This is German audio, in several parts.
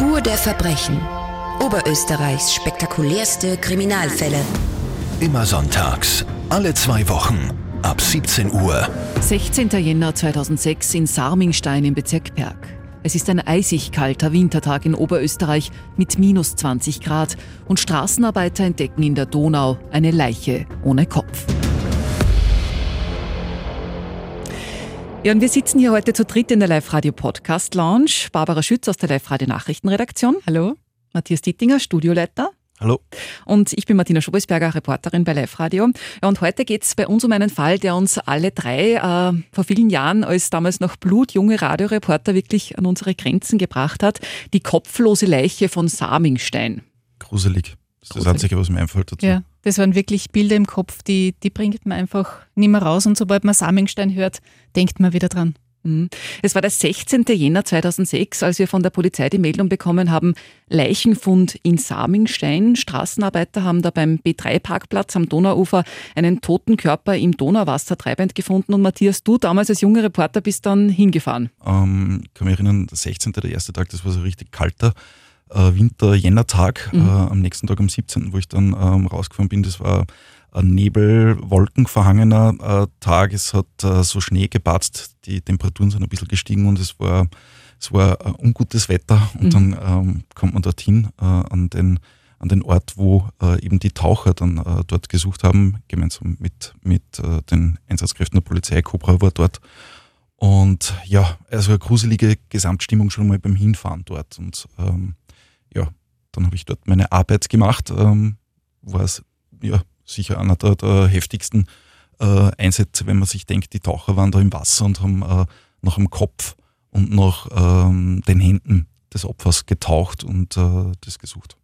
Spur der Verbrechen. Oberösterreichs spektakulärste Kriminalfälle. Immer sonntags, alle zwei Wochen, ab 17 Uhr. 16. Jänner 2006 in Sarmingstein im Bezirk Perg. Es ist ein eisig kalter Wintertag in Oberösterreich mit minus 20 Grad und Straßenarbeiter entdecken in der Donau eine Leiche ohne Kopf. Ja, und wir sitzen hier heute zu dritt in der Live-Radio-Podcast-Lounge. Barbara Schütz aus der Live-Radio-Nachrichtenredaktion. Hallo. Matthias Dittinger, Studioleiter. Hallo. Und ich bin Martina Schobesberger, Reporterin bei Live Radio. Ja, und heute geht es bei uns um einen Fall, der uns alle drei äh, vor vielen Jahren als damals noch blutjunge Radioreporter wirklich an unsere Grenzen gebracht hat. Die kopflose Leiche von Samingstein. Gruselig. Das ist das Einzige, was mir einfällt dazu. Ja, das waren wirklich Bilder im Kopf, die, die bringt man einfach nicht mehr raus. Und sobald man Samingstein hört, denkt man wieder dran. Mhm. Es war der 16. Jänner 2006, als wir von der Polizei die Meldung bekommen haben, Leichenfund in Samingstein. Straßenarbeiter haben da beim B3-Parkplatz am Donauufer einen toten Körper im Donauwasser treibend gefunden. Und Matthias, du damals als junger Reporter bist dann hingefahren. Ähm, ich kann mich erinnern, der 16. der erste Tag, das war so richtig kalter äh, Winter-Jänner-Tag. Mhm. Äh, am nächsten Tag, am 17., wo ich dann ähm, rausgefahren bin, das war ein Nebel, wolkenverhangener äh, Tag. Es hat äh, so Schnee gebatzt, die Temperaturen sind ein bisschen gestiegen und es war, es war äh, ungutes Wetter. Und mhm. dann ähm, kommt man dorthin äh, an, den, an den Ort, wo äh, eben die Taucher dann äh, dort gesucht haben, gemeinsam mit, mit den Einsatzkräften der Polizei. Cobra war dort. Und ja, also eine gruselige Gesamtstimmung schon mal beim Hinfahren dort. Und ähm, ja, dann habe ich dort meine Arbeit gemacht. Ähm, war es ja, sicher einer der, der heftigsten äh, Einsätze, wenn man sich denkt, die Taucher waren da im Wasser und haben äh, nach dem Kopf und nach ähm, den Händen des Opfers getaucht und äh, das gesucht.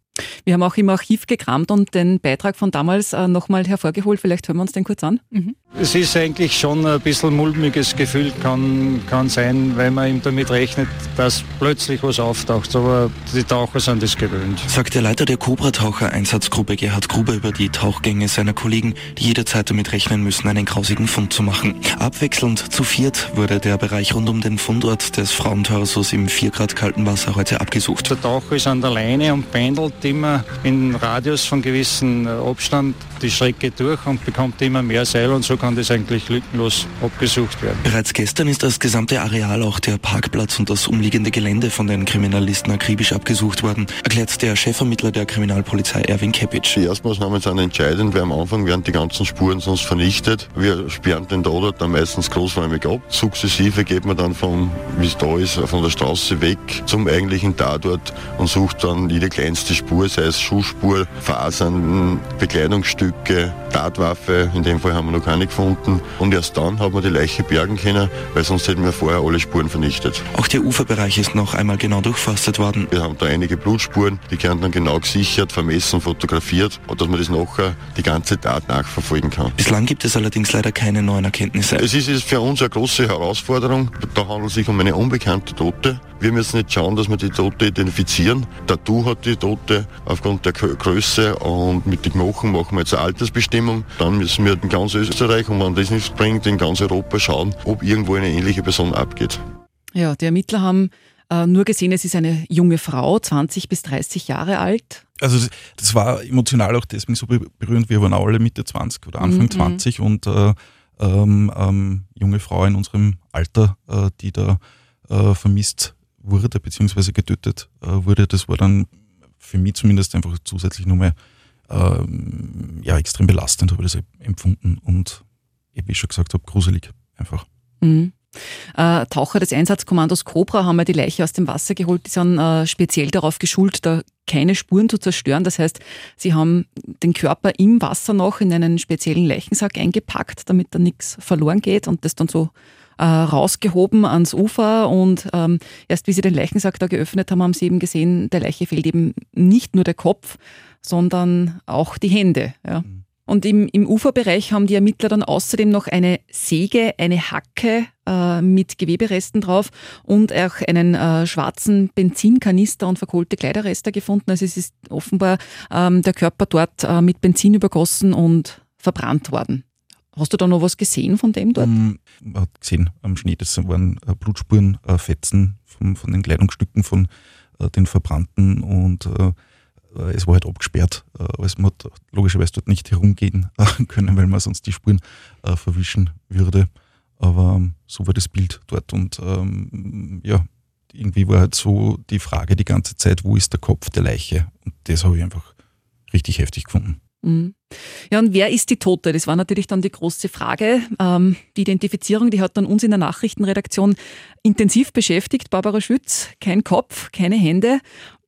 Wir haben auch im Archiv gekramt und den Beitrag von damals äh, nochmal hervorgeholt. Vielleicht hören wir uns den kurz an. Mhm. Es ist eigentlich schon ein bisschen mulmiges Gefühl, kann, kann sein, weil man ihm damit rechnet, dass plötzlich was auftaucht. Aber die Taucher sind es gewöhnt. Sagt der Leiter der Cobra-Taucher-Einsatzgruppe Gerhard Gruber über die Tauchgänge seiner Kollegen, die jederzeit damit rechnen müssen, einen grausigen Fund zu machen. Abwechselnd zu viert wurde der Bereich rund um den Fundort des Frauentorsos im 4 Grad kalten Wasser heute abgesucht. Der Taucher ist an der Leine und pendelt immer in Radius von gewissen äh, Abstand die Strecke durch und bekommt immer mehr Seil und so kann das eigentlich lückenlos abgesucht werden. Bereits gestern ist das gesamte Areal, auch der Parkplatz und das umliegende Gelände von den Kriminalisten akribisch abgesucht worden, erklärt der Chefvermittler der Kriminalpolizei Erwin Kepic. Die Erstmaßnahmen sind entscheidend, weil am Anfang werden die ganzen Spuren sonst vernichtet. Wir sperren den Tatort dann meistens großräumig ab. Sukzessive geht man dann von, wie es da ist, von der Straße weg zum eigentlichen Tatort und sucht dann jede kleinste Spur, sei es Schuhspur, Fasern, Bekleidungsstücke, Tatwaffe. In dem Fall haben wir noch keine gefunden. Und erst dann hat man die Leiche bergen können, weil sonst hätten wir vorher alle Spuren vernichtet. Auch der Uferbereich ist noch einmal genau durchforstet worden. Wir haben da einige Blutspuren, die werden dann genau gesichert, vermessen, fotografiert, und dass man das nachher die ganze Tat nachverfolgen kann. Bislang gibt es allerdings leider keine neuen Erkenntnisse. Es ist für uns eine große Herausforderung. Da handelt es sich um eine unbekannte Tote. Wir müssen jetzt schauen, dass wir die Tote identifizieren. Tattoo hat die Tote aufgrund der Größe und mit den Knochen machen wir jetzt eine Altersbestimmung. Dann müssen wir in ganz Österreich, und wenn das nichts bringt, in ganz Europa schauen, ob irgendwo eine ähnliche Person abgeht. Ja, die Ermittler haben äh, nur gesehen, es ist eine junge Frau, 20 bis 30 Jahre alt. Also das, das war emotional auch deswegen so berührend. Wir waren alle Mitte 20 oder Anfang mhm. 20 und äh, ähm, ähm, junge Frau in unserem Alter, äh, die da äh, vermisst wurde, beziehungsweise getötet äh, wurde, das war dann für mich zumindest einfach zusätzlich nochmal ähm, ja, extrem belastend, habe ich das empfunden und wie ich schon gesagt habe, gruselig einfach. Mhm. Äh, Taucher des Einsatzkommandos Cobra haben ja die Leiche aus dem Wasser geholt. Die sind äh, speziell darauf geschult, da keine Spuren zu zerstören. Das heißt, sie haben den Körper im Wasser noch in einen speziellen Leichensack eingepackt, damit da nichts verloren geht und das dann so äh, rausgehoben ans Ufer und ähm, erst wie sie den Leichensack da geöffnet haben, haben sie eben gesehen, der Leiche fehlt eben nicht nur der Kopf, sondern auch die Hände. Ja. Mhm. Und im, im Uferbereich haben die Ermittler dann außerdem noch eine Säge, eine Hacke äh, mit Geweberesten drauf und auch einen äh, schwarzen Benzinkanister und verkohlte Kleiderreste gefunden. Also es ist offenbar ähm, der Körper dort äh, mit Benzin übergossen und verbrannt worden. Hast du da noch was gesehen von dem dort? Um, ähm, man hat gesehen am Schnee, das waren äh, Blutspuren, äh, Fetzen von, von den Kleidungsstücken von äh, den Verbrannten und es war halt abgesperrt. Also man hat logischerweise dort nicht herumgehen können, weil man sonst die Spuren verwischen würde. Aber ähm, so war das Bild dort und ähm, ja, irgendwie war halt so die Frage die ganze Zeit, wo ist der Kopf der Leiche? Und das habe ich einfach richtig heftig gefunden. Mhm. Ja, und wer ist die Tote? Das war natürlich dann die große Frage. Ähm, die Identifizierung, die hat dann uns in der Nachrichtenredaktion intensiv beschäftigt. Barbara Schütz, kein Kopf, keine Hände.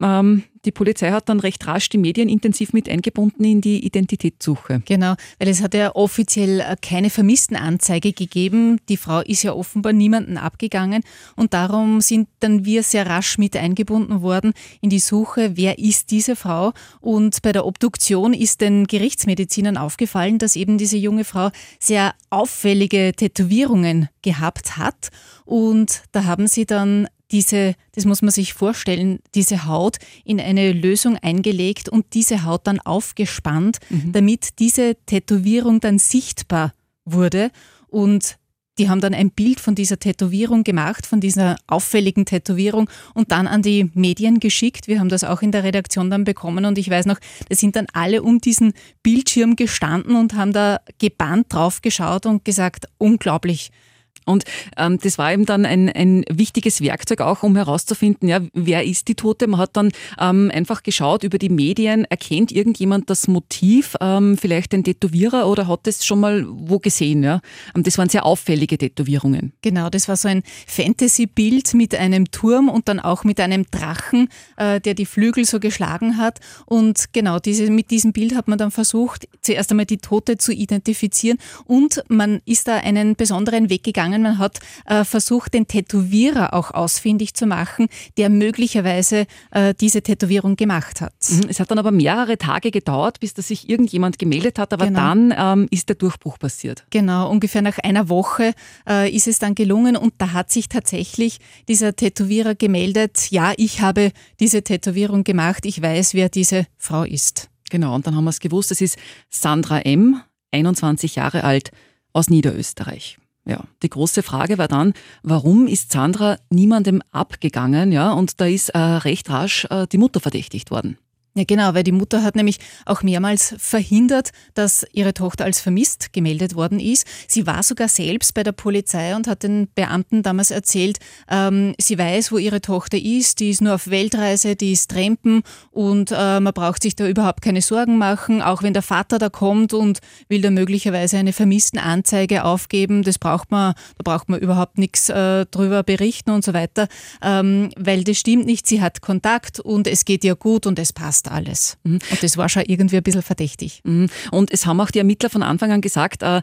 Ähm, die Polizei hat dann recht rasch die Medien intensiv mit eingebunden in die Identitätssuche. Genau, weil es hat ja offiziell äh, keine Vermisstenanzeige gegeben. Die Frau ist ja offenbar niemanden abgegangen und darum sind dann wir sehr rasch mit eingebunden worden in die Suche, wer ist diese Frau. Und bei der Obduktion ist den Gerichtsmedizinern aufgefallen, dass eben diese junge Frau sehr auffällige Tätowierungen gehabt hat. Und da haben sie dann diese, das muss man sich vorstellen, diese Haut in eine Lösung eingelegt und diese Haut dann aufgespannt, mhm. damit diese Tätowierung dann sichtbar wurde. Und die haben dann ein Bild von dieser Tätowierung gemacht, von dieser auffälligen Tätowierung und dann an die Medien geschickt. Wir haben das auch in der Redaktion dann bekommen und ich weiß noch, da sind dann alle um diesen Bildschirm gestanden und haben da gebannt drauf geschaut und gesagt, unglaublich, und ähm, das war eben dann ein, ein wichtiges Werkzeug auch, um herauszufinden, ja, wer ist die Tote. Man hat dann ähm, einfach geschaut über die Medien, erkennt irgendjemand das Motiv, ähm, vielleicht ein Tätowierer oder hat es schon mal wo gesehen. Ja? Ähm, das waren sehr auffällige Tätowierungen. Genau, das war so ein Fantasy-Bild mit einem Turm und dann auch mit einem Drachen, äh, der die Flügel so geschlagen hat. Und genau, diese, mit diesem Bild hat man dann versucht, zuerst einmal die Tote zu identifizieren und man ist da einen besonderen Weg gegangen, gegangen. Man hat äh, versucht, den Tätowierer auch ausfindig zu machen, der möglicherweise äh, diese Tätowierung gemacht hat. Mhm. Es hat dann aber mehrere Tage gedauert, bis da sich irgendjemand gemeldet hat, aber genau. dann ähm, ist der Durchbruch passiert. Genau, ungefähr nach einer Woche äh, ist es dann gelungen und da hat sich tatsächlich dieser Tätowierer gemeldet, ja, ich habe diese Tätowierung gemacht, ich weiß, wer diese Frau ist. Genau, und dann haben wir es gewusst, es ist Sandra M., 21 Jahre alt, aus Niederösterreich. Ja, die große Frage war dann, warum ist Sandra niemandem abgegangen? Ja, und da ist äh, recht rasch äh, die Mutter verdächtigt worden. Ja, genau, weil die Mutter hat nämlich auch mehrmals verhindert, dass ihre Tochter als vermisst gemeldet worden ist. Sie war sogar selbst bei der Polizei und hat den Beamten damals erzählt, ähm, sie weiß, wo ihre Tochter ist, die ist nur auf Weltreise, die ist Trempen und äh, man braucht sich da überhaupt keine Sorgen machen, auch wenn der Vater da kommt und will da möglicherweise eine Vermisstenanzeige aufgeben, das braucht man, da braucht man überhaupt nichts äh, drüber berichten und so weiter, ähm, weil das stimmt nicht, sie hat Kontakt und es geht ihr gut und es passt passt alles. Mhm. Und das war schon irgendwie ein bisschen verdächtig. Mhm. Und es haben auch die Ermittler von Anfang an gesagt, äh,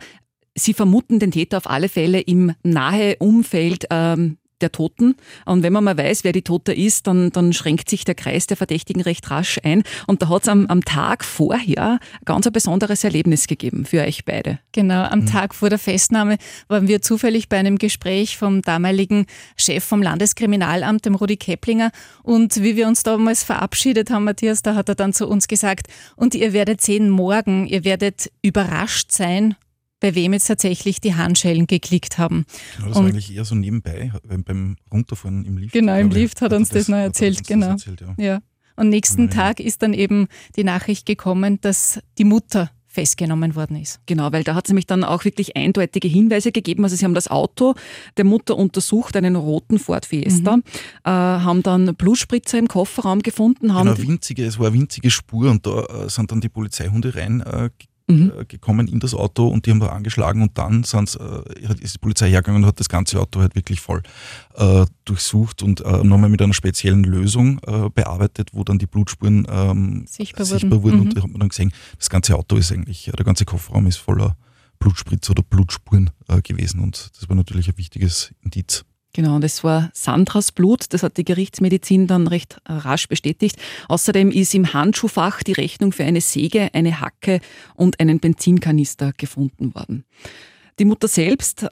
sie vermuten den Täter auf alle Fälle im nahe Umfeld ähm, der Toten. Und wenn man mal weiß, wer die Tote ist, dann, dann schränkt sich der Kreis der Verdächtigen recht rasch ein. Und da hat es am, am Tag vorher ganz ein besonderes Erlebnis gegeben für euch beide. Genau, am mhm. Tag vor der Festnahme waren wir zufällig bei einem Gespräch vom damaligen Chef vom Landeskriminalamt, dem Rudi Keplinger. Und wie wir uns damals verabschiedet haben, Matthias, da hat er dann zu uns gesagt, und ihr werdet sehen, morgen, ihr werdet überrascht sein, bei wem jetzt tatsächlich die Handschellen geklickt haben. Genau, das und war eigentlich eher so nebenbei, beim Runterfahren im Lift. Genau, im Lift hat, hat uns das, das noch erzählt, genau. Erzählt, ja. ja. Und nächsten genau, Tag ist dann eben die Nachricht gekommen, dass die Mutter festgenommen worden ist. Genau, weil da hat es nämlich dann auch wirklich eindeutige Hinweise gegeben. Also sie haben das Auto der Mutter untersucht, einen roten Ford Fiesta, mhm. äh, haben dann Blutspritzer im Kofferraum gefunden. Haben genau, winzige, es war eine winzige Spur und da äh, sind dann die Polizeihunde rein äh, mhm. Äh, gekommen in das Auto und die haben da angeschlagen und dann sind, äh, ist die Polizei hergegangen und hat das ganze Auto halt wirklich voll äh, durchsucht und äh, nochmal mit einer speziellen Lösung äh, bearbeitet, wo dann die Blutspuren ähm, sichtbar, sichtbar, wurden. Mhm. Und da hat man dann gesehen, das ganze Auto ist eigentlich, der ganze Kofferraum ist voller Blutspritze oder Blutspuren äh, gewesen und das war natürlich ein wichtiges Indiz. Genau, das war Sandras Blut. Das hat die Gerichtsmedizin dann recht äh, rasch bestätigt. Außerdem ist im Handschuhfach die Rechnung für eine Säge, eine Hacke und einen Benzinkanister gefunden worden. Die Mutter selbst äh,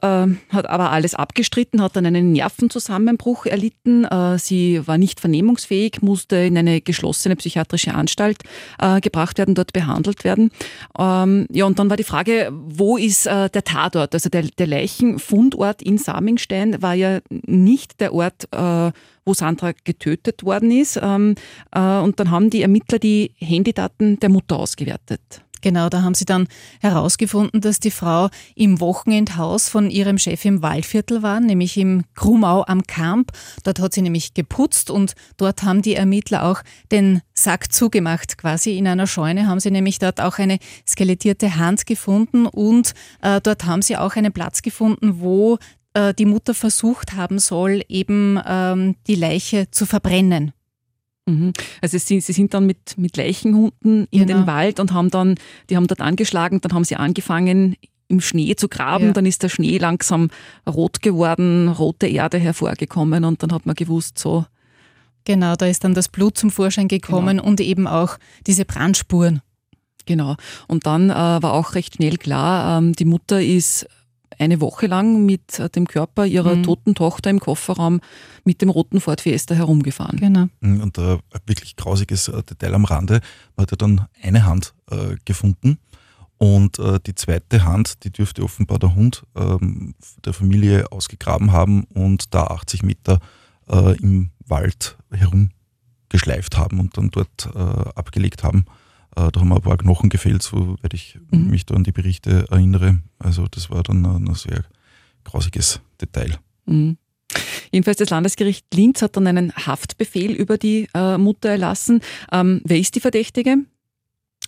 hat aber alles abgestritten, hat dann einen Nervenzusammenbruch erlitten. Äh, sie war nicht vernehmungsfähig, musste in eine geschlossene psychiatrische Anstalt äh, gebracht werden, dort behandelt werden. Ähm, ja, und dann war die Frage, wo ist äh, der Tatort? Also der, der Leichenfundort in Samingstein war ja nicht der Ort, äh, wo Sandra getötet worden ist. Ähm, äh, und dann haben die Ermittler die Handydaten der Mutter ausgewertet. Genau, da haben sie dann herausgefunden, dass die Frau im Wochenendhaus von ihrem Chef im Waldviertel war, nämlich im Krumau am Kamp. Dort hat sie nämlich geputzt und dort haben die Ermittler auch den Sack zugemacht. Quasi in einer Scheune haben sie nämlich dort auch eine skelettierte Hand gefunden und äh, dort haben sie auch einen Platz gefunden, wo äh, die Mutter versucht haben soll, eben ähm, die Leiche zu verbrennen. Mhm. Also sie, sie, sind dann mit, mit Leichenhunden in genau. den Wald und haben dann, die haben dort angeschlagen, dann haben sie angefangen, im Schnee zu graben, ja. dann ist der Schnee langsam rot geworden, rote Erde hervorgekommen und dann hat man gewusst, so. Genau, da ist dann das Blut zum Vorschein gekommen genau. und eben auch diese Brandspuren. Genau. Und dann äh, war auch recht schnell klar, ähm, die Mutter ist eine Woche lang mit äh, dem Körper ihrer mhm. toten Tochter im Kofferraum mit dem roten Ford Fiesta herumgefahren. Genau. Mhm, und ein äh, wirklich grausiges äh, Detail am Rande, man hat ja dann eine Hand äh, gefunden und äh, die zweite Hand, die dürfte offenbar der Hund ähm, der Familie ausgegraben haben und da 80 Meter äh, im Wald herumgeschleift haben und dann dort abgelegt haben. Äh, da haben ein paar Knochen gefehlt, soweit ich mhm. mich da an die Berichte erinnere. Also das war dann ein, ein sehr grausiges Detail. Mhm. Jedenfalls das Landesgericht Linz hat dann einen Haftbefehl über die äh, Mutter erlassen. Ähm, wer ist die Verdächtige?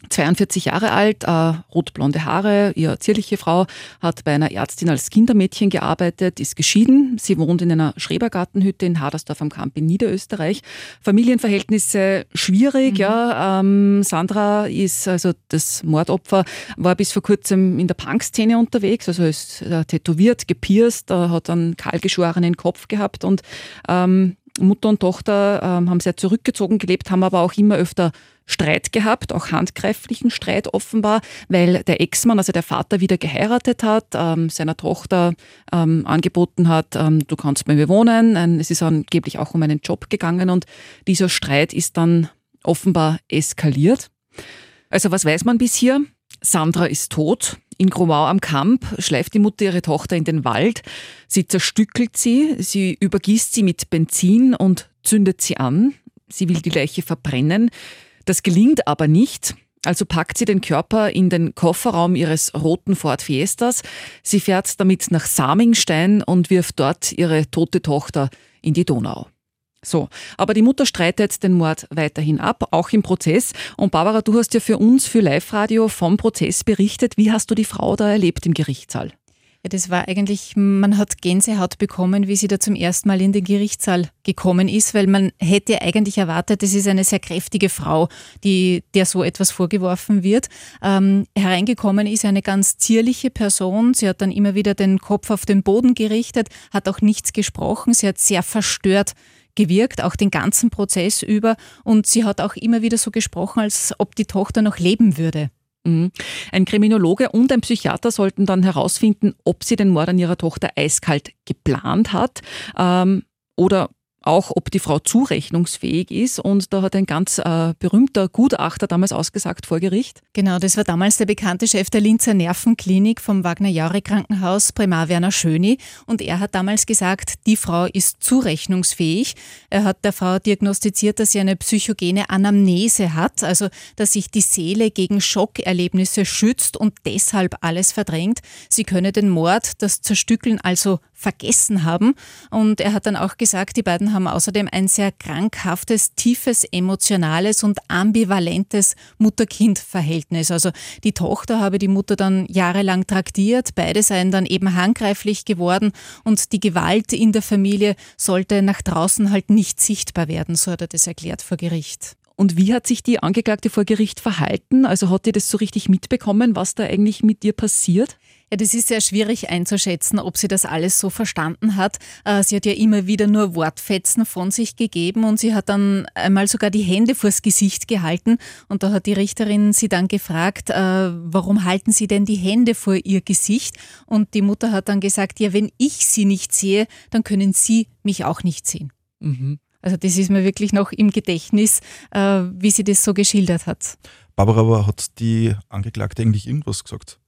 42 Jahre alt, äh, rotblonde Haare, ihre zierliche Frau, hat bei einer Ärztin als Kindermädchen gearbeitet, ist geschieden. Sie wohnt in einer Schrebergartenhütte in Hadersdorf am Kamp in Niederösterreich. Familienverhältnisse schwierig, mhm. ja. Ähm, Sandra ist, also das Mordopfer, war bis vor kurzem in der Punkszene unterwegs, also ist äh, tätowiert, gepierst, äh, hat einen kahlgeschorenen Kopf gehabt und ähm, Mutter und Tochter ähm, haben sehr zurückgezogen gelebt, haben aber auch immer öfter Streit gehabt, auch handgreiflichen Streit offenbar, weil der Ex-Mann, also der Vater, wieder geheiratet hat, ähm, seiner Tochter ähm, angeboten hat, ähm, du kannst bei mir wohnen. es ist angeblich auch um einen Job gegangen und dieser Streit ist dann offenbar eskaliert. Also was weiß man bis hier? Sandra ist tot. In Gromau am Kamp schleift die Mutter ihre Tochter in den Wald. Sie zerstückelt sie, sie übergießt sie mit Benzin und zündet sie an. Sie will die Leiche verbrennen. Das gelingt aber nicht. Also packt sie den Körper in den Kofferraum ihres roten Ford Fiestas. Sie fährt damit nach Samingstein und wirft dort ihre tote Tochter in die Donau. So, aber die Mutter streitet den Mord weiterhin ab, auch im Prozess. Und Barbara, du hast ja für uns, für Live-Radio vom Prozess berichtet. Wie hast du die Frau da erlebt im Gerichtssaal? Ja, das war eigentlich, man hat Gänsehaut bekommen, wie sie da zum ersten Mal in den Gerichtssaal gekommen ist, weil man hätte eigentlich erwartet, das ist eine sehr kräftige Frau, die, der so etwas vorgeworfen wird. Ähm, hereingekommen ist eine ganz zierliche Person. Sie hat dann immer wieder den Kopf auf den Boden gerichtet, hat auch nichts gesprochen. Sie hat sehr verstört gewirkt, auch den ganzen Prozess über. Und sie hat auch immer wieder so gesprochen, als ob die Tochter noch leben würde. Mhm. Ein Kriminologe und ein Psychiater sollten dann herausfinden, ob sie den Mord an ihrer Tochter eiskalt geplant hat ähm, oder auch, ob die Frau zurechnungsfähig ist. Und da hat ein ganz äh, berühmter Gutachter damals ausgesagt vor Gericht. Genau, das war damals der bekannte Chef der Linzer Nervenklinik vom Wagner-Jaure-Krankenhaus, Primar Werner Schöni. Und er hat damals gesagt, die Frau ist zurechnungsfähig. Er hat der Frau diagnostiziert, dass sie eine psychogene Anamnese hat, also dass sich die Seele gegen Schockerlebnisse schützt und deshalb alles verdrängt. Sie könne den Mord, das Zerstückeln also vergessen haben. Und er hat dann auch gesagt, die beiden haben außerdem ein sehr krankhaftes, tiefes, emotionales und ambivalentes Mutter-Kind-Verhältnis. Also die Tochter habe die Mutter dann jahrelang traktiert, beide seien dann eben handgreiflich geworden und die Gewalt in der Familie sollte nach draußen halt nicht sichtbar werden, so hat er das erklärt vor Gericht. Und wie hat sich die Angeklagte vor Gericht verhalten? Also hat die das so richtig mitbekommen, was da eigentlich mit ihr passiert? Ja, das ist sehr schwierig einzuschätzen, ob sie das alles so verstanden hat. Äh, sie hat ja immer wieder nur Wortfetzen von sich gegeben und sie hat dann einmal sogar die Hände vors Gesicht gehalten und da hat die Richterin sie dann gefragt, äh, warum halten Sie denn die Hände vor Ihr Gesicht? Und die Mutter hat dann gesagt, ja, wenn ich Sie nicht sehe, dann können Sie mich auch nicht sehen. Mhm. Also das ist mir wirklich noch im Gedächtnis, äh, wie sie das so geschildert hat. Barbara, aber hat die Angeklagte eigentlich irgendwas gesagt?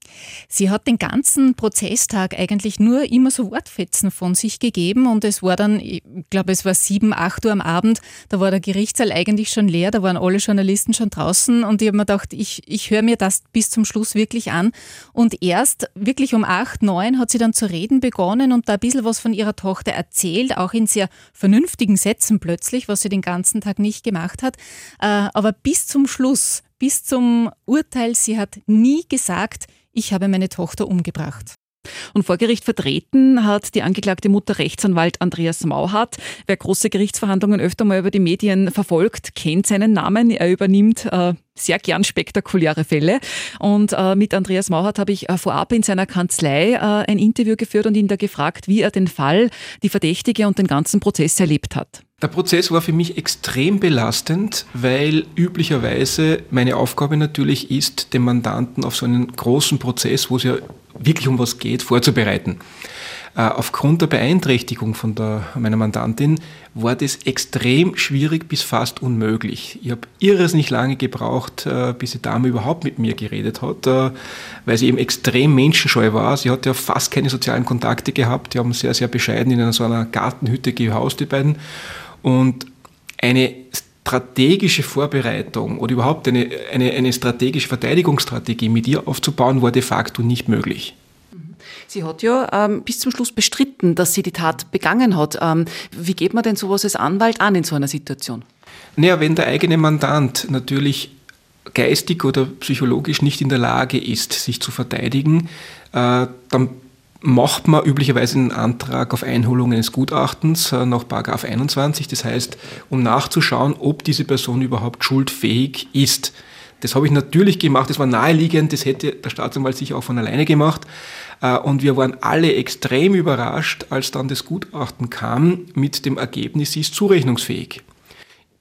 Sie hat den ganzen Prozesstag eigentlich nur immer so Wortfetzen von sich gegeben und es war dann, ich glaube, es war sieben, acht Uhr am Abend, da war der Gerichtssaal eigentlich schon leer, da waren alle Journalisten schon draußen und ich habe mir gedacht, ich, ich höre mir das bis zum Schluss wirklich an. Und erst wirklich um acht, neun hat sie dann zu reden begonnen und da ein bisschen was von ihrer Tochter erzählt, auch in sehr vernünftigen Sätzen plötzlich, was sie den ganzen Tag nicht gemacht hat, äh, aber bis zum Schluss, bis zum Urteil, sie hat nie gesagt, ich habe meine Tochter umgebracht. Und vor Gericht vertreten hat die angeklagte Mutter Rechtsanwalt Andreas Mauhardt. Wer große Gerichtsverhandlungen öfter mal über die Medien verfolgt, kennt seinen Namen. Er übernimmt äh, sehr gern spektakuläre Fälle. Und äh, mit Andreas Mauhardt habe ich äh, vorab in seiner Kanzlei äh, ein Interview geführt und ihn da gefragt, wie er den Fall, die Verdächtige und den ganzen Prozess erlebt hat. Der Prozess war für mich extrem belastend, weil üblicherweise meine Aufgabe natürlich ist, den Mandanten auf so einen großen Prozess, wo es ja wirklich um was geht, vorzubereiten. Äh, aufgrund der Beeinträchtigung von der, meiner Mandantin war das extrem schwierig bis fast unmöglich. Ich habe irres nicht lange gebraucht, äh, bis die Dame überhaupt mit mir geredet hat, äh, weil sie eben extrem menschenscheu war. Sie hat ja fast keine sozialen Kontakte gehabt. Die haben sehr, sehr bescheiden in so einer Gartenhütte gehaust, die beiden. Und eine strategische Vorbereitung oder überhaupt eine, eine, eine strategische Verteidigungsstrategie mit ihr aufzubauen, war de facto nicht möglich. Sie hat ja ähm, bis zum Schluss bestritten, dass sie die Tat begangen hat. Ähm, wie geht man denn sowas als Anwalt an in so einer Situation? Naja, wenn der eigene Mandant natürlich geistig oder psychologisch nicht in der Lage ist, sich zu verteidigen, äh, dann macht man üblicherweise einen Antrag auf Einholung eines Gutachtens äh, nach 21. Das heißt, um nachzuschauen, ob diese Person überhaupt schuldfähig ist. Das habe ich natürlich gemacht, das war naheliegend, das hätte der Staatsanwalt sicher auch von alleine gemacht. Äh, und wir waren alle extrem überrascht, als dann das Gutachten kam mit dem Ergebnis, sie ist zurechnungsfähig.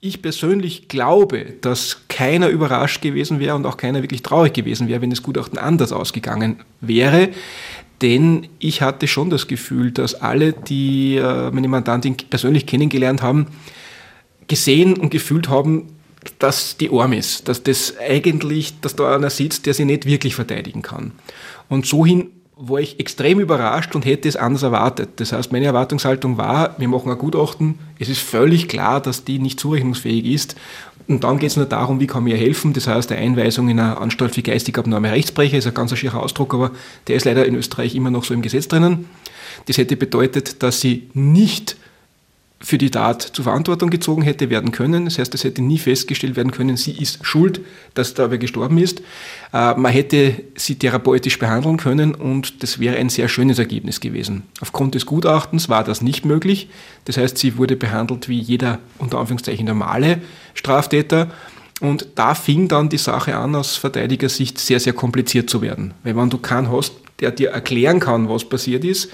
Ich persönlich glaube, dass keiner überrascht gewesen wäre und auch keiner wirklich traurig gewesen wäre, wenn das Gutachten anders ausgegangen wäre. Denn ich hatte schon das Gefühl, dass alle, die äh, meine Mandantin persönlich kennengelernt haben, gesehen und gefühlt haben, dass die arm ist, dass das eigentlich, dass da einer sitzt, der sie nicht wirklich verteidigen kann. Und so hin war ich extrem überrascht und hätte es anders erwartet. Das heißt, meine Erwartungshaltung war, wir machen ein Gutachten, es ist völlig klar, dass die nicht zurechnungsfähig ist. Und dann geht es nur darum, wie kann mir helfen. Das heißt, eine Einweisung in eine Anstalt für geistig abnorme Rechtsbrecher ist ein ganz schierer Ausdruck, aber der ist leider in Österreich immer noch so im Gesetz drinnen. Das hätte bedeutet, dass sie nicht für die Tat zur Verantwortung gezogen hätte werden können. Das heißt, es hätte nie festgestellt werden können, sie ist schuld, dass dabei gestorben ist. Äh, man hätte sie therapeutisch behandeln können und das wäre ein sehr schönes Ergebnis gewesen. Aufgrund des Gutachtens war das nicht möglich. Das heißt, sie wurde behandelt wie jeder unter Anführungszeichen normale Straftäter. Und da fing dann die Sache an, aus Verteidigersicht sehr, sehr kompliziert zu werden. Weil wenn du keinen hast, der dir erklären kann, was passiert ist,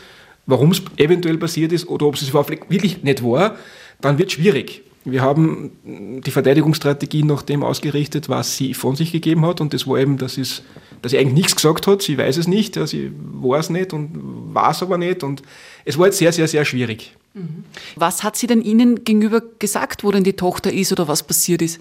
warum es eventuell passiert ist oder ob es wirklich nicht war, dann wird es schwierig. Wir haben die Verteidigungsstrategie nach dem ausgerichtet, was sie von sich gegeben hat. Und das war eben, dass, es, dass sie eigentlich nichts gesagt hat. Sie weiß es nicht, sie war es nicht und war es aber nicht. Und es war jetzt sehr, sehr, sehr schwierig. Mhm. Was hat sie denn Ihnen gegenüber gesagt, wo denn die Tochter ist oder was passiert ist?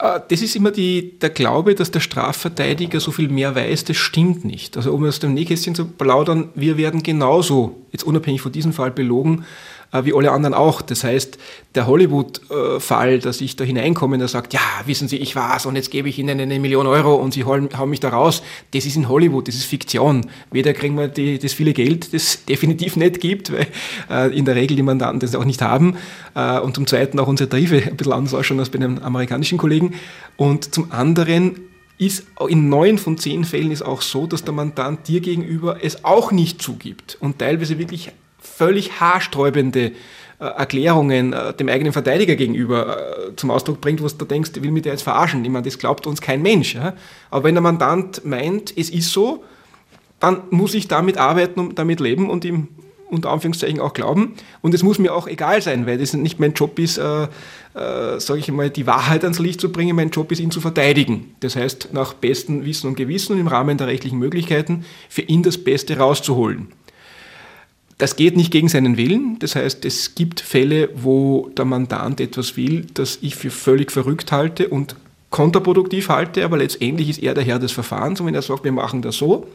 Äh, das ist immer die, der Glaube, dass der Strafverteidiger so viel mehr weiß, das stimmt nicht. Also um aus dem Nähkästchen zu plaudern, wir werden genauso, jetzt unabhängig von diesem Fall, belogen, wie alle anderen auch. Das heißt, der Hollywood-Fall, dass ich da hineinkomme und er sagt, ja, wissen Sie, ich war's und jetzt gebe ich Ihnen eine Million Euro und Sie hauen, mich da raus, das ist in Hollywood, das ist Fiktion. Weder kriegen wir die, das viele Geld, das definitiv nicht gibt, weil äh, in der Regel die Mandanten das auch nicht haben äh, und zum Zweiten auch unsere Tarife ein bisschen anders ausschauen als bei den amerikanischen Kollegen und zum anderen ist in neun von zehn Fällen ist auch so, dass der Mandant dir gegenüber es auch nicht zugibt und teilweise wirklich völlig haarsträubende äh, Erklärungen äh, dem eigenen Verteidiger gegenüber äh, zum Ausdruck bringt, was du denkst, will mich der jetzt verarschen. Ich meine, das glaubt uns kein Mensch. Aber wenn der Mandant meint, es ist so, dann muss ich damit arbeiten und damit leben und ihm unter Anführungszeichen auch glauben. Und es muss mir auch egal sein, weil das nicht mein Job ist, äh, äh, sage ich mal, die Wahrheit ans Licht zu bringen. Mein Job ist, ihn zu verteidigen. Das heißt, nach bestem Wissen und Gewissen und im Rahmen der rechtlichen Möglichkeiten für ihn das Beste rauszuholen. Das geht nicht gegen seinen Willen. Das heißt, es gibt Fälle, wo der Mandant etwas will, das ich für völlig verrückt halte und kontraproduktiv halte, aber letztendlich ist er der Herr des Verfahrens und wenn er sagt, wir machen das so,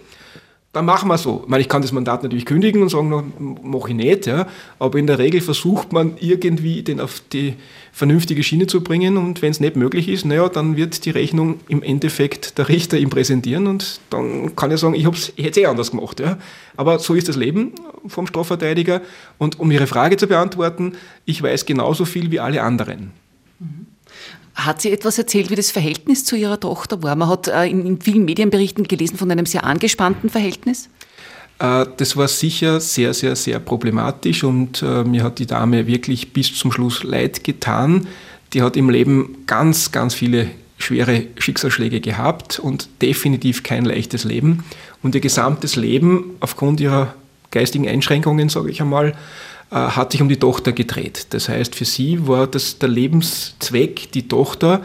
dann machen wir so. Ich, meine, ich kann das Mandat natürlich kündigen und sagen, mache ich nicht, ja. aber in der Regel versucht man irgendwie den auf die vernünftige Schiene zu bringen und wenn es nicht möglich ist, naja, dann wird die Rechnung im Endeffekt der Richter ihm präsentieren und dann kann er sagen, ich, ich hätte es eh anders gemacht. Ja. Aber so ist das Leben vom Strafverteidiger und um Ihre Frage zu beantworten, ich weiß genauso viel wie alle anderen. Hat sie etwas erzählt, wie das Verhältnis zu ihrer Tochter war? Man hat äh, in, vielen Medienberichten gelesen von einem sehr angespannten Verhältnis. Äh, das war sicher sehr, sehr, sehr problematisch und äh, mir hat die Dame wirklich bis zum Schluss leid getan. Die hat im Leben ganz, ganz viele schwere Schicksalsschläge gehabt und definitiv kein leichtes Leben. Und ihr gesamtes Leben aufgrund ihrer geistigen Einschränkungen, sage ich einmal, hat sich um die Tochter gedreht. Das heißt, für sie war das der Lebenszweck die Tochter,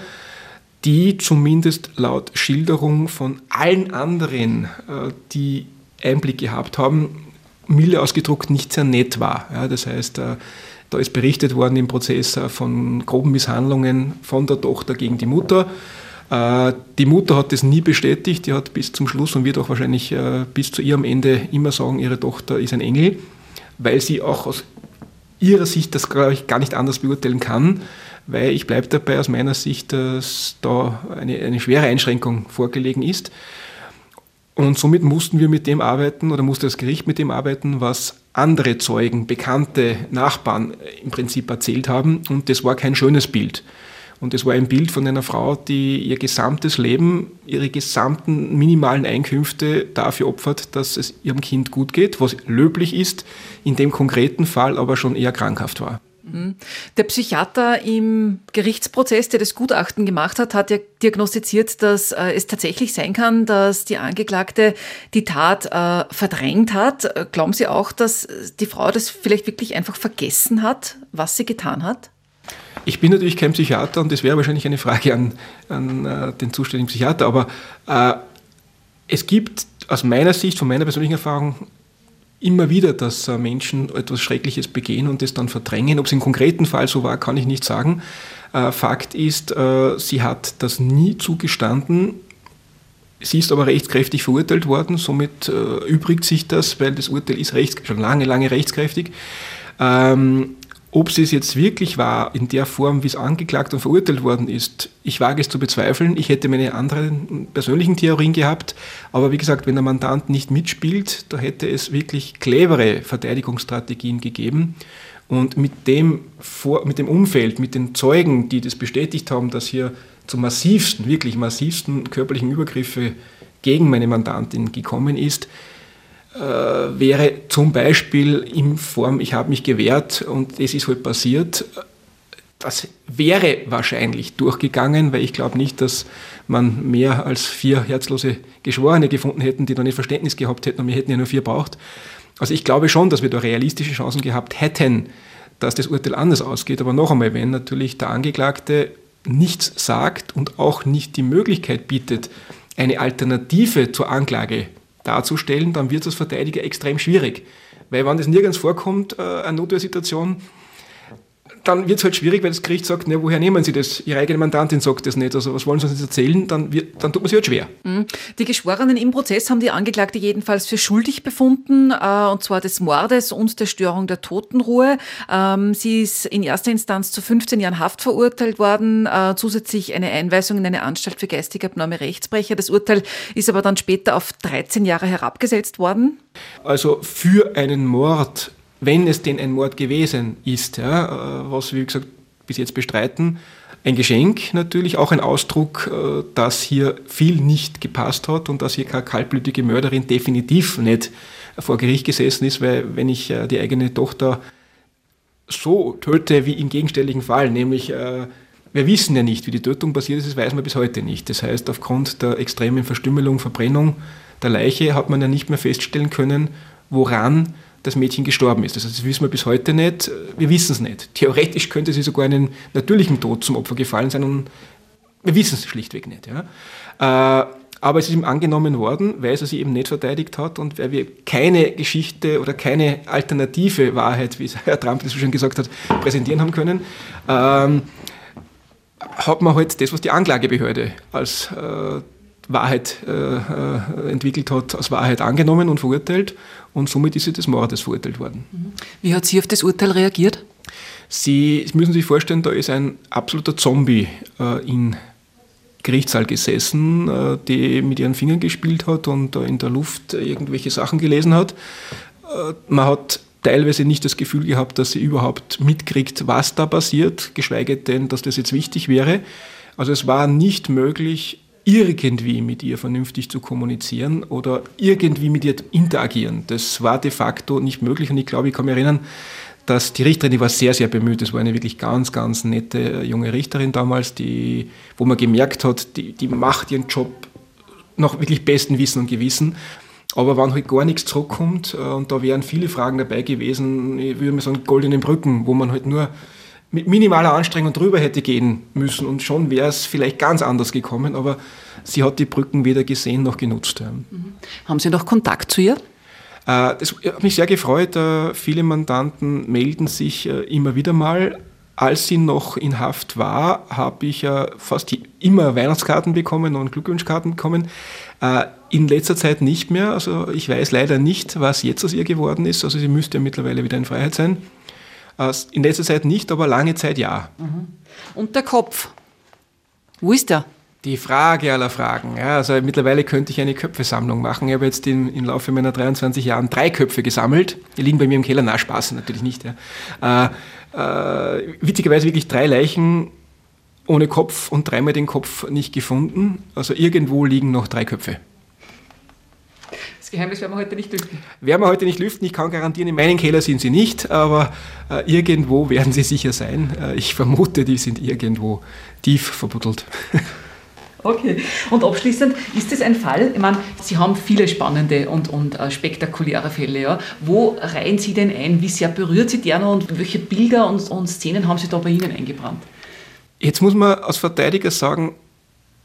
die zumindest laut Schilderung von allen anderen, äh, die Einblick gehabt haben, milde ausgedruckt nicht sehr nett war. Das heißt, äh, da ist berichtet worden im Prozess von groben Misshandlungen von der Tochter gegen die Mutter. Die Mutter hat das nie bestätigt, die hat bis zum Schluss und wird auch wahrscheinlich bis zu ihrem Ende immer sagen, ihre Tochter ist ein Engel weil sie auch aus ihrer Sicht das, glaube ich, gar nicht anders beurteilen kann, weil ich bleibe dabei aus meiner Sicht, dass da eine, eine schwere Einschränkung vorgelegen ist. Und somit mussten wir mit dem arbeiten oder musste das Gericht mit dem arbeiten, was andere Zeugen, bekannte Nachbarn im Prinzip erzählt haben. Und das war kein schönes Bild. Und es war ein Bild von einer Frau, die ihr gesamtes Leben, ihre gesamten minimalen Einkünfte dafür opfert, dass es ihrem Kind gut geht, was löblich ist, in dem konkreten Fall aber schon eher krankhaft war. Mhm. Der Psychiater im Gerichtsprozess, der das Gutachten gemacht hat, hat ja diagnostiziert, dass äh, es tatsächlich sein kann, dass die Angeklagte die Tat äh, verdrängt hat. Glauben Sie auch, dass die Frau das vielleicht wirklich einfach vergessen hat, was sie getan hat? Ich bin natürlich kein Psychiater und das wäre wahrscheinlich eine Frage an, an äh, den zuständigen Psychiater, aber äh, es gibt aus meiner Sicht, von meiner persönlichen Erfahrung, immer wieder, dass äh, Menschen etwas Schreckliches begehen und das dann verdrängen. Ob es im konkreten Fall so war, kann ich nicht sagen. Äh, Fakt ist, äh, sie hat das nie zugestanden. Sie ist aber rechtskräftig verurteilt worden, somit äh, übrigt sich das, weil das Urteil ist rechts, schon lange, lange rechtskräftig. Ähm, ob sie es jetzt wirklich war, in der Form, wie es angeklagt und verurteilt worden ist, ich wage es zu bezweifeln. Ich hätte meine anderen persönlichen Theorien gehabt. Aber wie gesagt, wenn der Mandant nicht mitspielt, da hätte es wirklich clevere Verteidigungsstrategien gegeben. Und mit dem, Vor mit dem Umfeld, mit den Zeugen, die das bestätigt haben, dass hier zu massivsten, wirklich massivsten körperlichen Übergriffe gegen meine Mandantin gekommen ist, äh, wäre zum Beispiel in Form, ich habe mich gewehrt und es ist halt passiert, das wäre wahrscheinlich durchgegangen, weil ich glaube nicht, dass man mehr als vier herzlose Geschworene gefunden hätten, die da nicht Verständnis gehabt hätten und wir hätten ja nur vier braucht. Also ich glaube schon, dass wir da realistische Chancen gehabt hätten, dass das Urteil anders ausgeht. Aber noch einmal, wenn natürlich der Angeklagte nichts sagt und auch nicht die Möglichkeit bietet, eine Alternative zur Anklage darzustellen, dann wird es als Verteidiger extrem schwierig. Weil wenn das nirgends vorkommt, äh, eine Notwehrsituation, dann wird es halt schwierig, weil das Gericht sagt, ne, woher nehmen Sie das? Ihre eigene Mandantin sagt das nicht, also was wollen Sie uns jetzt erzählen? Dann, wird, dann tut man sich halt schwer. Mhm. Die Geschworenen im Prozess haben die Angeklagte jedenfalls für schuldig befunden, äh, und zwar des Mordes und der Störung der Totenruhe. Ähm, sie ist in erster Instanz zu 15 Jahren Haft verurteilt worden, äh, zusätzlich eine Einweisung in eine Anstalt für geistig abnorme Rechtsbrecher. Das Urteil ist aber dann später auf 13 Jahre herabgesetzt worden. Also für einen Mord wenn es denn ein Mord gewesen ist, ja, äh, was wir, wie gesagt, bis jetzt bestreiten, ein Geschenk natürlich, auch ein Ausdruck, äh, dass hier viel nicht gepasst hat und dass hier keine kaltblütige Mörderin definitiv nicht vor Gericht gesessen ist, weil wenn ich äh, die eigene Tochter so töte wie im gegenständlichen Fall, nämlich wir wissen ja nicht, wie die Tötung passiert ist, das weiß man bis heute nicht. Das heißt, aufgrund der extremen Verstümmelung, Verbrennung der Leiche hat man ja nicht mehr feststellen können, woran das Mädchen gestorben ist. Also das wissen wir bis heute nicht. Wir wissen es nicht. Theoretisch könnte sie sogar einen natürlichen Tod zum Opfer gefallen sein und wir wissen es schlichtweg nicht. Ja. Äh, aber es ist ihm angenommen worden, weil er sie eben nicht verteidigt hat und weil wir keine Geschichte oder keine alternative Wahrheit, wie Herr Trump das schon gesagt hat, präsentieren haben können, ähm, hat man halt das, was die Anklagebehörde als äh, Wahrheit äh, äh, entwickelt hat, als Wahrheit angenommen und verurteilt und somit ist sie des Mordes verurteilt worden. Mhm. Wie hat sie auf das Urteil reagiert? Sie, müssen sich vorstellen, da ist ein absoluter Zombie äh, in Gerichtssaal gesessen, äh, die mit ihren Fingern gespielt hat und in der Luft irgendwelche Sachen gelesen hat. Äh, man hat teilweise nicht das Gefühl gehabt, dass sie überhaupt mitkriegt, was da passiert, geschweige denn, dass das jetzt wichtig wäre. Also es war nicht möglich, irgendwie mit ihr vernünftig zu kommunizieren oder irgendwie mit ihr interagieren. Das war de facto nicht möglich und ich glaube, ich kann mich erinnern, dass die Richterin, die war sehr, sehr bemüht. Das war eine wirklich ganz, ganz nette junge Richterin damals, die, wo man gemerkt hat, die, die macht ihren Job nach wirklich bestem Wissen und Gewissen. Aber wenn halt gar nichts zurückkommt, äh, und da wären viele Fragen dabei gewesen, ich würde mal sagen, goldenen Brücken, wo man halt nur mit minimaler Anstrengung drüber hätte gehen müssen und schon wäre es vielleicht ganz anders gekommen, aber sie hat die Brücken weder gesehen noch genutzt. Mhm. Haben Sie noch Kontakt zu ihr? Äh, das hat mich sehr gefreut. Äh, viele Mandanten melden sich immer wieder mal. Als sie noch in Haft war, habe ich fast immer Weihnachtskarten bekommen und Glückwunschkarten bekommen. In letzter Zeit nicht mehr. Also ich weiß leider nicht, was jetzt aus ihr geworden ist. Also sie müsste ja mittlerweile wieder in Freiheit sein. In letzter Zeit nicht, aber lange Zeit ja. Mhm. Und der Kopf? Wo ist der? Die Frage aller Fragen. Ja, also mittlerweile könnte ich eine Köpfesammlung machen. Ich habe jetzt im, im Laufe meiner 23 Jahren drei Köpfe gesammelt. Die liegen bei mir im Keller. Na, Spaß natürlich nicht. Ja. Äh, äh, witzigerweise wirklich drei Leichen ohne Kopf und dreimal den Kopf nicht gefunden. Also irgendwo liegen noch drei Köpfe. Das Geheimnis werden wir heute nicht lüften. Werden wir heute nicht lüften. Ich kann garantieren, in meinem Keller sind sie nicht, aber äh, irgendwo werden sie sicher sein. Äh, ich vermute, die sind irgendwo tief verbuddelt. Okay. Und abschließend, ist das ein Fall, ich meine, Sie haben viele spannende und, und äh, spektakuläre Fälle, ja. Wo reihen Sie denn ein? Wie sehr berührt Sie der noch und welche Bilder und, und Szenen haben Sie da bei Ihnen eingebrannt? Jetzt muss man als Verteidiger sagen,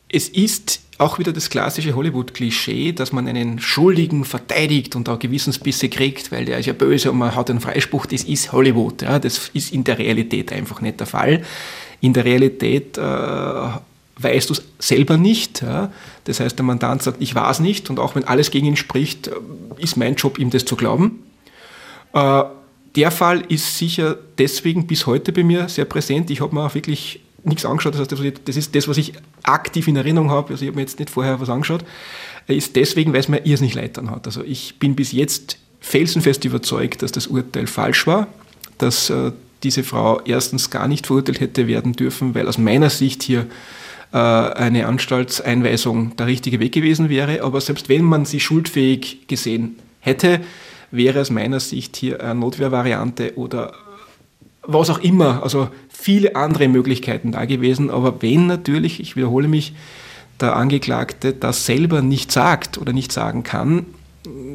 es ist auch wieder das klassische Hollywood-Klischee, dass man einen Schuldigen verteidigt und da Gewissensbisse kriegt, weil der ist ja böse und man hat einen Freispruch. Das ist Hollywood. Ja, das ist in der Realität einfach nicht der Fall. In der Realität äh, weißt du es selber nicht. Ja. Das heißt, der Mandant sagt, ich weiß nicht und auch wenn alles gegen ihn spricht, äh, ist mein Job, ihm das zu glauben. Äh, der Fall ist sicher deswegen bis heute bei mir sehr präsent. Ich habe mir auch wirklich nichts angeschaut. Das heißt, das ist das, was ich aktiv in Erinnerung habe. Also ich habe mir jetzt nicht vorher was angeschaut. Ist deswegen, weil es mir irrsinnig leid dann hat. Also ich bin bis jetzt felsenfest überzeugt, dass das Urteil falsch war, dass äh, diese Frau erstens gar nicht verurteilt hätte werden dürfen, weil aus meiner Sicht hier äh, eine Anstaltseinweisung der richtige Weg gewesen wäre. Aber selbst wenn man sie schuldfähig gesehen hätte, wäre aus meiner Sicht hier eine Notwehrvariante oder was auch immer, also viele andere Möglichkeiten da gewesen. Aber wenn natürlich, ich wiederhole mich, der Angeklagte das selber nicht sagt oder nicht sagen kann,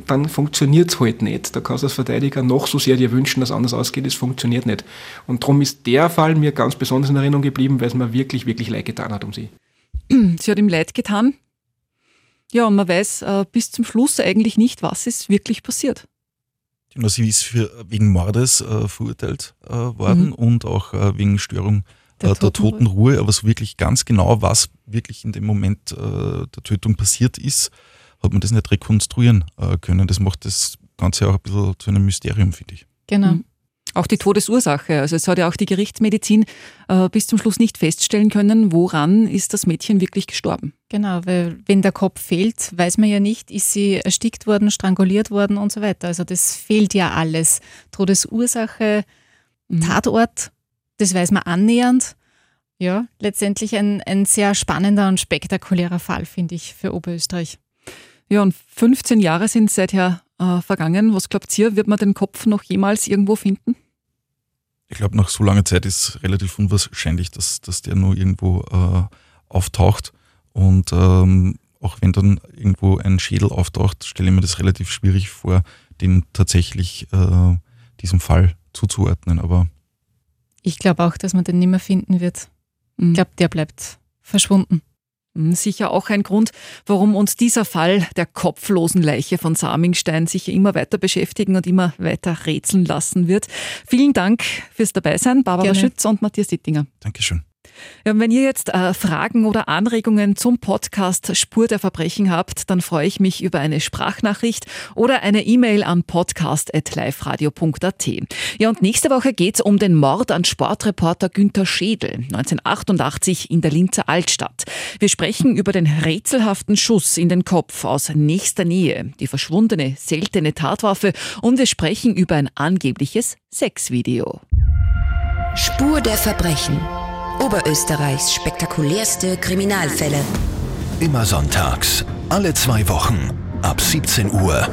dann funktioniert es halt nicht. Da kannst du als Verteidiger noch so sehr dir wünschen, dass anders ausgeht, es funktioniert nicht. Und darum ist der Fall mir ganz besonders in Erinnerung geblieben, weil es mir wirklich, wirklich leid getan hat um sie. Sie hat ihm leid getan. Ja, und man weiß äh, bis zum Schluss eigentlich nicht, was ist wirklich passiert. Genau, sie ist für, wegen Mordes äh, verurteilt äh, worden mhm. und auch äh, wegen Störung der, der toten Ruhe. Aber so wirklich ganz genau, was wirklich in dem Moment äh, der Tötung passiert ist, hat man das nicht rekonstruieren äh, können. Das macht das Ganze auch ein bisschen zu einem Mysterium, finde ich. Genau. Mhm. Auch die Todesursache. Also es hat ja auch die Gerichtsmedizin äh, bis zum Schluss nicht feststellen können, woran ist das Mädchen wirklich gestorben. Genau, weil wenn der Kopf fehlt, weiß man ja nicht, ist sie erstickt worden, stranguliert worden und so weiter. Also das fehlt ja alles. Todesursache, mhm. Tatort, das weiß man annähernd. Ja, letztendlich ein, ein sehr spannender und spektakulärer Fall, finde ich, für Oberösterreich. Ja, und 15 Jahre sind seither äh, vergangen. Was glaubt ihr, wird man den Kopf noch jemals irgendwo finden? Ich glaube, nach so langer Zeit ist relativ unwahrscheinlich, dass, dass der nur irgendwo äh, auftaucht. Und ähm, auch wenn dann irgendwo ein Schädel auftaucht, stelle ich mir das relativ schwierig vor, den tatsächlich äh, diesem Fall zuzuordnen. Aber ich glaube auch, dass man den nicht mehr finden wird. Ich mhm. glaube, der bleibt verschwunden. Mhm, sicher auch ein Grund, warum uns dieser Fall der kopflosen Leiche von Samingstein sicher immer weiter beschäftigen und immer weiter rätseln lassen wird. Vielen Dank fürs Dabeisein, Barbara Gerne. Schütz und Matthias Dittinger. Dankeschön. Ja, wenn ihr jetzt äh, Fragen oder Anregungen zum Podcast Spur der Verbrechen habt, dann freue ich mich über eine Sprachnachricht oder eine E-Mail an podcast.liferadio.at. Ja, und nächste Woche geht es um den Mord an Sportreporter Günther Schädel, 1988 in der Linzer Altstadt. Wir sprechen über den rätselhaften Schuss in den Kopf aus nächster Nähe, die verschwundene, seltene Tatwaffe und wir sprechen über ein angebliches Sexvideo. Spur der Verbrechen. Oberösterreichs spektakulärste Kriminalfälle. Immer sonntags, alle zwei Wochen, ab 17 Uhr